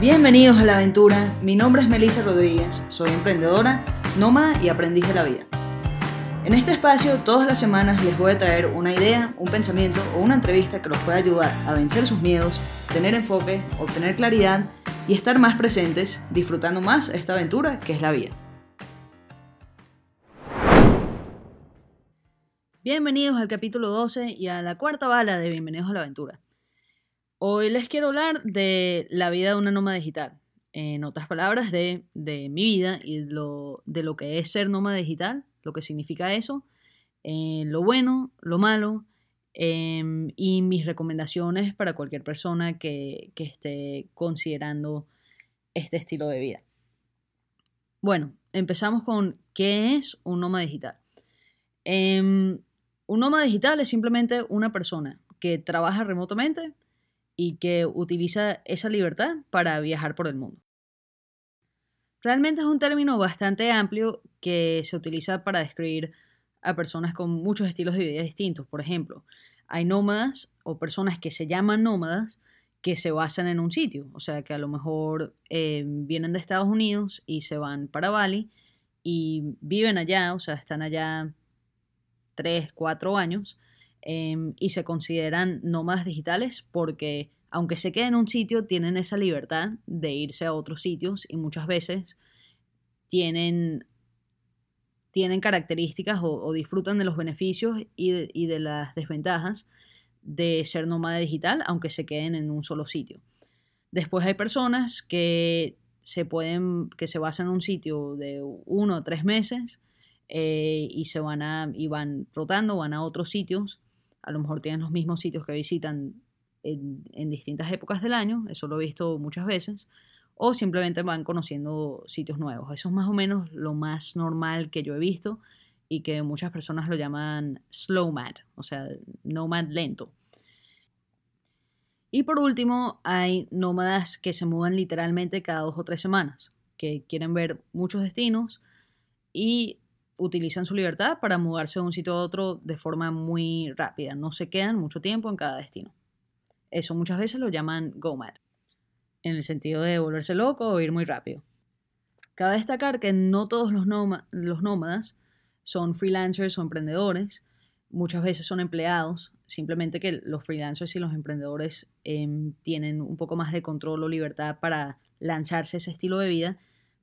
Bienvenidos a la aventura, mi nombre es Melissa Rodríguez, soy emprendedora, nómada y aprendiz de la vida. En este espacio todas las semanas les voy a traer una idea, un pensamiento o una entrevista que los pueda ayudar a vencer sus miedos, tener enfoque, obtener claridad y estar más presentes, disfrutando más esta aventura que es la vida. Bienvenidos al capítulo 12 y a la cuarta bala de Bienvenidos a la aventura. Hoy les quiero hablar de la vida de una nómada digital. En otras palabras, de, mi vida y lo, de lo que es ser nómada digital, lo que significa eso, eh, lo bueno, lo malo em, y mis recomendaciones para cualquier persona que, esté considerando este estilo de vida. Bueno, empezamos con qué es un nómada digital. Em, un nómada digital es simplemente una persona que trabaja remotamente y que utiliza esa libertad para viajar por el mundo. Realmente es un término bastante amplio que se utiliza para describir a personas con muchos estilos de vida distintos. Por ejemplo, hay nómadas o personas que se llaman nómadas que se basan en un sitio, o sea que a lo mejor eh, vienen de Estados Unidos y se van para Bali y viven allá, o sea, están allá tres, cuatro años Em, y se consideran nómadas digitales porque aunque se queden en un sitio, tienen esa libertad de irse a otros sitios y muchas veces tienen, tienen características o, disfrutan de los beneficios y de, y de, las desventajas de ser nómada digital, aunque se queden en un solo sitio. Después hay personas que se pueden, que se basan en un sitio de uno o tres meses eh, y se van a, y van rotando, van a otros sitios a lo mejor tienen los mismos sitios que visitan en, distintas épocas del año, eso lo he visto muchas veces, o simplemente van conociendo sitios nuevos. Eso es más o menos lo más normal que yo he visto y que muchas personas lo llaman slow mad, o sea, nomad lento. Y por último, hay nómadas que se mudan literalmente cada dos o tres semanas, que quieren ver muchos destinos y utilizan su libertad para mudarse de un sitio a otro de forma muy rápida, no se quedan mucho tiempo en cada destino. Eso muchas veces lo llaman go mad, en el sentido de volverse loco o ir muy rápido. Cabe destacar que no todos los, los nómadas son freelancers o emprendedores, muchas veces son empleados, simplemente que los freelancers y los emprendedores em, tienen un poco más de control o libertad para lanzarse ese estilo de vida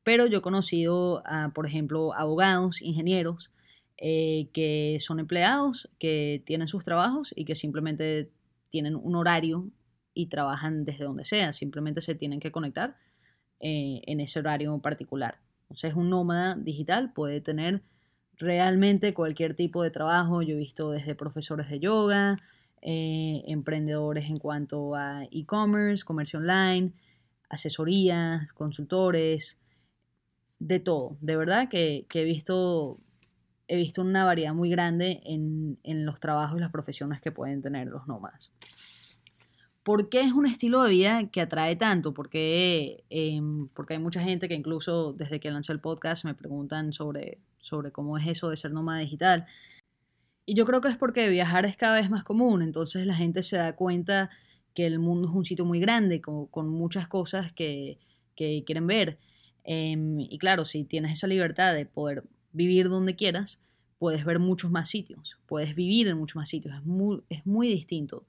pero yo he conocido, por ejemplo, abogados, ingenieros, eh, que son empleados, que tienen sus trabajos y que simplemente tienen un horario y trabajan desde donde sea, simplemente se tienen que conectar eh, en ese horario particular. Entonces, un nómada digital puede tener realmente cualquier tipo de trabajo. Yo he visto desde profesores de yoga, eh, emprendedores en cuanto a e-commerce, comercio online, asesorías, consultores, de todo. De verdad que, he visto he visto una variedad muy grande en, los trabajos y las profesiones que pueden tener los nómadas. ¿Por qué es un estilo de vida que atrae tanto? Porque, em, porque hay mucha gente que incluso desde que lancé el podcast me preguntan sobre, sobre cómo es eso de ser nómada digital. Y yo creo que es porque viajar es cada vez más común, entonces la gente se da cuenta que el mundo es un sitio muy grande, con, con muchas cosas que, que quieren ver. Em, y claro, si tienes esa libertad de poder vivir donde quieras, puedes ver muchos más sitios, puedes vivir en muchos más sitios. Es muy, es muy distinto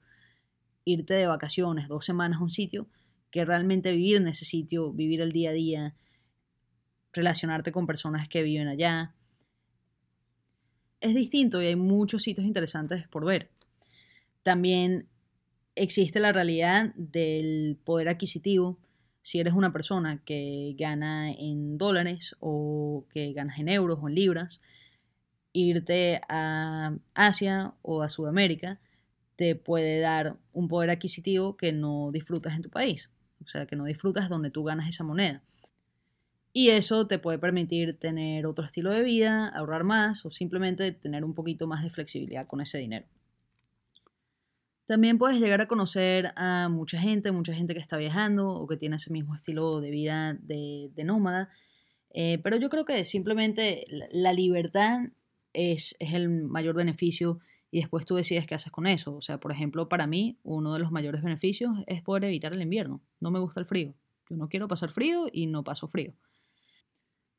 irte de vacaciones dos semanas a un sitio que realmente vivir en ese sitio, vivir el día a día, relacionarte con personas que viven allá. Es distinto y hay muchos sitios interesantes por ver. También existe la realidad del poder adquisitivo si eres una persona que gana en dólares o que ganas en euros o en libras, irte a Asia o a Sudamérica te puede dar un poder adquisitivo que no disfrutas en tu país, o sea, que no disfrutas donde tú ganas esa moneda. Y eso te puede permitir tener otro estilo de vida, ahorrar más o simplemente tener un poquito más de flexibilidad con ese dinero. También puedes llegar a conocer a mucha gente, mucha gente que está viajando o que tiene ese mismo estilo de vida de, nómada. Eh, pero yo creo que simplemente la libertad es, es, el mayor beneficio y después tú decides qué haces con eso. O sea, por ejemplo, para mí uno de los mayores beneficios es poder evitar el invierno. No me gusta el frío. Yo no quiero pasar frío y no paso frío.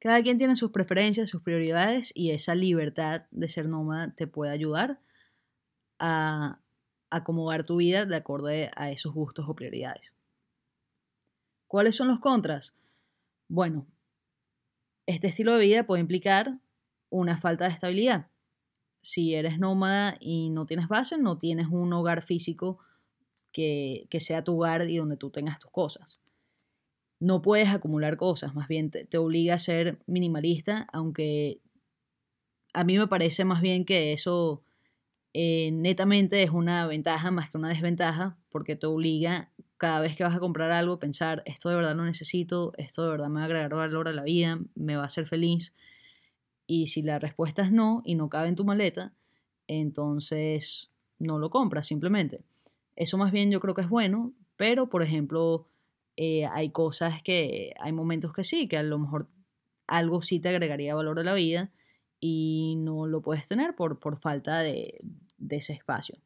Cada quien tiene sus preferencias, sus prioridades y esa libertad de ser nómada te puede ayudar a acomodar tu vida de acuerdo a esos gustos o prioridades. ¿Cuáles son los contras? Bueno, este estilo de vida puede implicar una falta de estabilidad. Si eres nómada y no tienes base, no tienes un hogar físico que, sea tu hogar y donde tú tengas tus cosas. No puedes acumular cosas, más bien te, obliga a ser minimalista, aunque a mí me parece más bien que eso eh, netamente es una ventaja más que una desventaja, porque te obliga cada vez que vas a comprar algo pensar, esto de verdad lo necesito, esto de verdad me va a agregar valor a la vida, me va a hacer feliz. Y si la respuesta es no y no cabe en tu maleta, entonces no lo compras simplemente. Eso más bien yo creo que es bueno, pero por ejemplo, eh, hay cosas que, hay momentos que sí, que a lo mejor algo sí te agregaría valor a la vida y no lo puedes tener por, por falta de, ese espacio.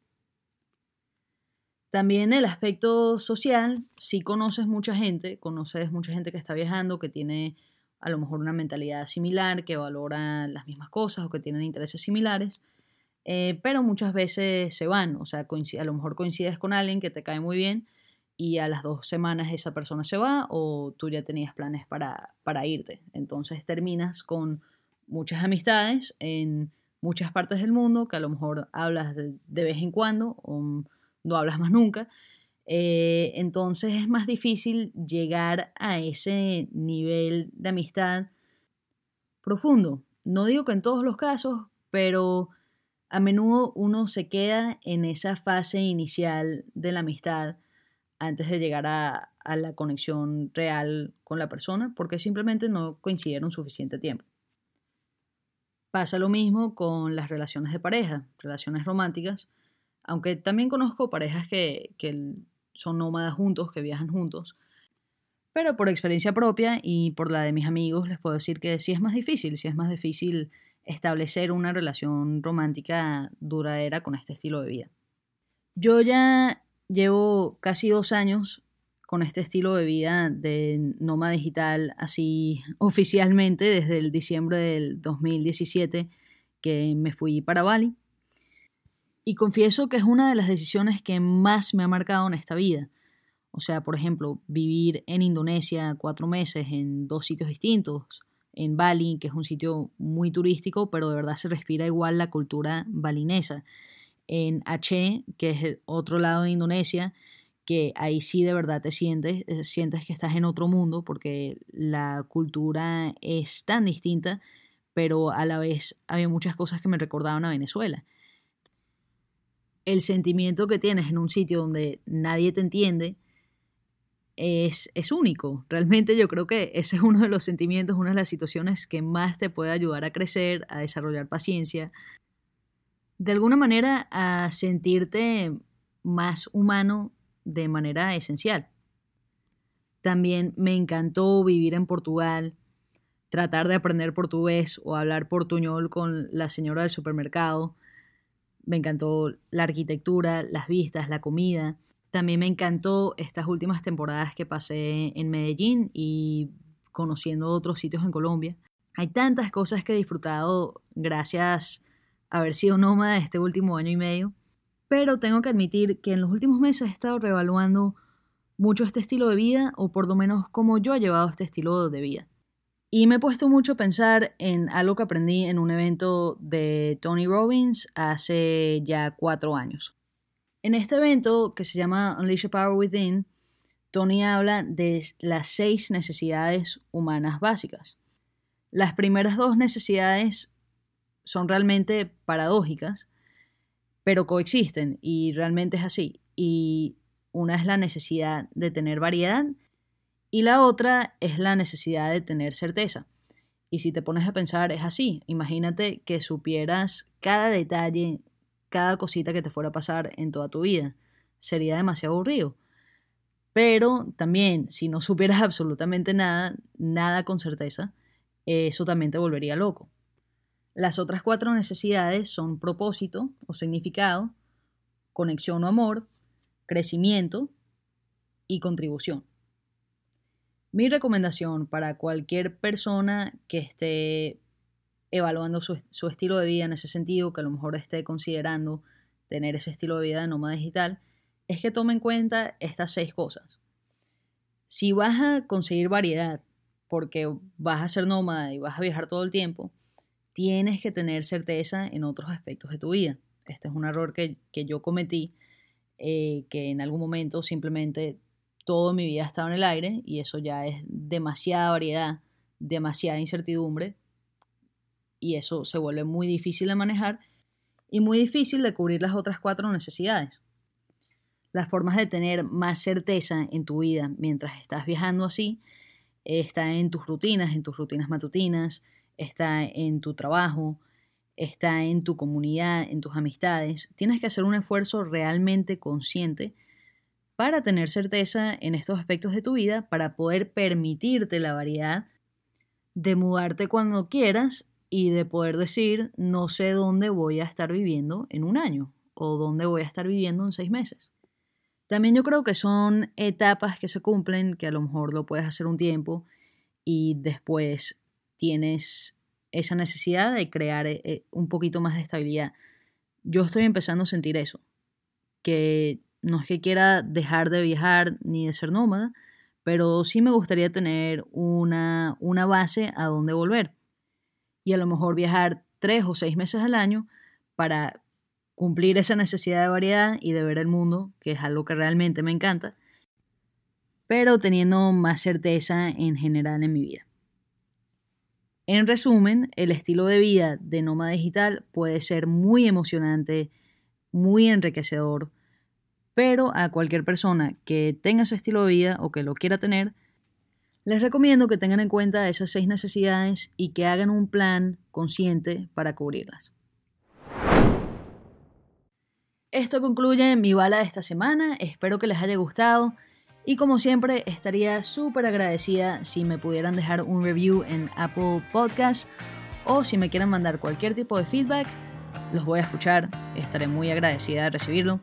También el aspecto social, si conoces mucha gente, conoces mucha gente que está viajando, que tiene a lo mejor una mentalidad similar, que valora las mismas cosas o que tienen intereses similares, eh, pero muchas veces se van, o sea, a lo mejor coincides con alguien que te cae muy bien y a las dos semanas esa persona se va o tú ya tenías planes para, para irte. Entonces terminas con muchas amistades en muchas partes del mundo que a lo mejor hablas de, vez en cuando o no hablas más nunca. Eh, entonces es más difícil llegar a ese nivel de amistad profundo. No digo que en todos los casos, pero a menudo uno se queda en esa fase inicial de la amistad antes de llegar a la conexión real con la persona porque simplemente no coincidieron suficiente tiempo. Pasa lo mismo con las relaciones de pareja, relaciones románticas aunque también conozco parejas que, son nómadas juntos, que viajan juntos. Pero por experiencia propia y por la de mis amigos les puedo decir que sí es más difícil, sí es más difícil establecer una relación romántica duradera con este estilo de vida. Yo ya llevo casi dos años con este estilo de vida de nómada digital así oficialmente desde el diciembre del 2017 que me fui para Bali y confieso que es una de las decisiones que más me ha marcado en esta vida. O sea, por ejemplo, vivir en Indonesia cuatro meses en dos sitios distintos, en Bali, que es un sitio muy turístico, pero de verdad se respira igual la cultura balinesa. En Aceh, que es el otro lado de Indonesia, que ahí sí de verdad te sientes, eh, sientes que estás en otro mundo, porque la cultura es tan distinta, pero a la vez había muchas cosas que me recordaban a Venezuela el sentimiento que tienes en un sitio donde nadie te entiende es, es, único. Realmente yo creo que ese es uno de los sentimientos, una de las situaciones que más te puede ayudar a crecer, a desarrollar paciencia, de alguna manera a sentirte más humano de manera esencial. También me encantó vivir en Portugal, tratar de aprender portugués o hablar portuñol con la señora del supermercado me encantó la arquitectura, las vistas, la comida. También me encantó estas últimas temporadas que pasé en Medellín y conociendo otros sitios en Colombia. Hay tantas cosas que he disfrutado gracias a haber sido nómada este último año y medio. Pero tengo que admitir que en los últimos meses he estado reevaluando mucho este estilo de vida o por lo menos cómo yo he llevado este estilo de vida. Y me he puesto mucho a pensar en algo que aprendí en un evento de Tony Robbins hace ya cuatro años. En este evento, que se llama Unleash the Power Within, Tony habla de las seis necesidades humanas básicas. Las primeras dos necesidades son realmente paradójicas, pero coexisten y realmente es así. Y una es la necesidad de tener variedad y la otra es la necesidad de tener certeza. Y si te pones a pensar, es así. Imagínate que supieras cada detalle, cada cosita que te fuera a pasar en toda tu vida. Sería demasiado aburrido. Pero también, si no supieras absolutamente nada, nada con certeza, eso también te volvería loco. Las otras cuatro necesidades son propósito o significado, conexión o amor, crecimiento y contribución. Mi recomendación para cualquier persona que esté evaluando su, su, estilo de vida en ese sentido, que a lo mejor esté considerando tener ese estilo de vida de nómada digital, es que tome en cuenta estas seis cosas. Si vas a conseguir variedad, porque vas a ser nómada y vas a viajar todo el tiempo, tienes que tener certeza en otros aspectos de tu vida. Este es un error que, yo cometí, eh, que en algún momento simplemente todo mi vida estaba en el aire y eso ya es demasiada variedad, demasiada incertidumbre y eso se vuelve muy difícil de manejar y muy difícil de cubrir las otras cuatro necesidades. Las formas de tener más certeza en tu vida mientras estás viajando así está en tus rutinas, en tus rutinas matutinas, está en tu trabajo, está en tu comunidad, en tus amistades. Tienes que hacer un esfuerzo realmente consciente para tener certeza en estos aspectos de tu vida, para poder permitirte la variedad de mudarte cuando quieras y de poder decir, no sé dónde voy a estar viviendo en un año o dónde voy a estar viviendo en seis meses. También yo creo que son etapas que se cumplen, que a lo mejor lo puedes hacer un tiempo y después tienes esa necesidad de crear eh, eh, un poquito más de estabilidad. Yo estoy empezando a sentir eso, que no es que quiera dejar de viajar ni de ser nómada, pero sí me gustaría tener una, una base a donde volver. Y a lo mejor viajar tres o seis meses al año para cumplir esa necesidad de variedad y de ver el mundo, que es algo que realmente me encanta, pero teniendo más certeza en general en mi vida. En resumen, el estilo de vida de nómada digital puede ser muy emocionante, muy enriquecedor, pero a cualquier persona que tenga ese estilo de vida o que lo quiera tener, les recomiendo que tengan en cuenta esas seis necesidades y que hagan un plan consciente para cubrirlas. Esto concluye mi bala de esta semana, espero que les haya gustado y como siempre estaría súper agradecida si me pudieran dejar un review en Apple Podcast o si me quieren mandar cualquier tipo de feedback, los voy a escuchar, estaré muy agradecida de recibirlo.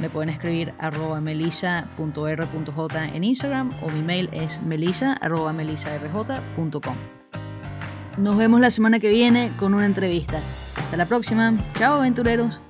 Me pueden escribir arroba melisa.r.j en Instagram o mi mail es melisa.melisarj.com. Nos vemos la semana que viene con una entrevista. Hasta la próxima. Chao aventureros.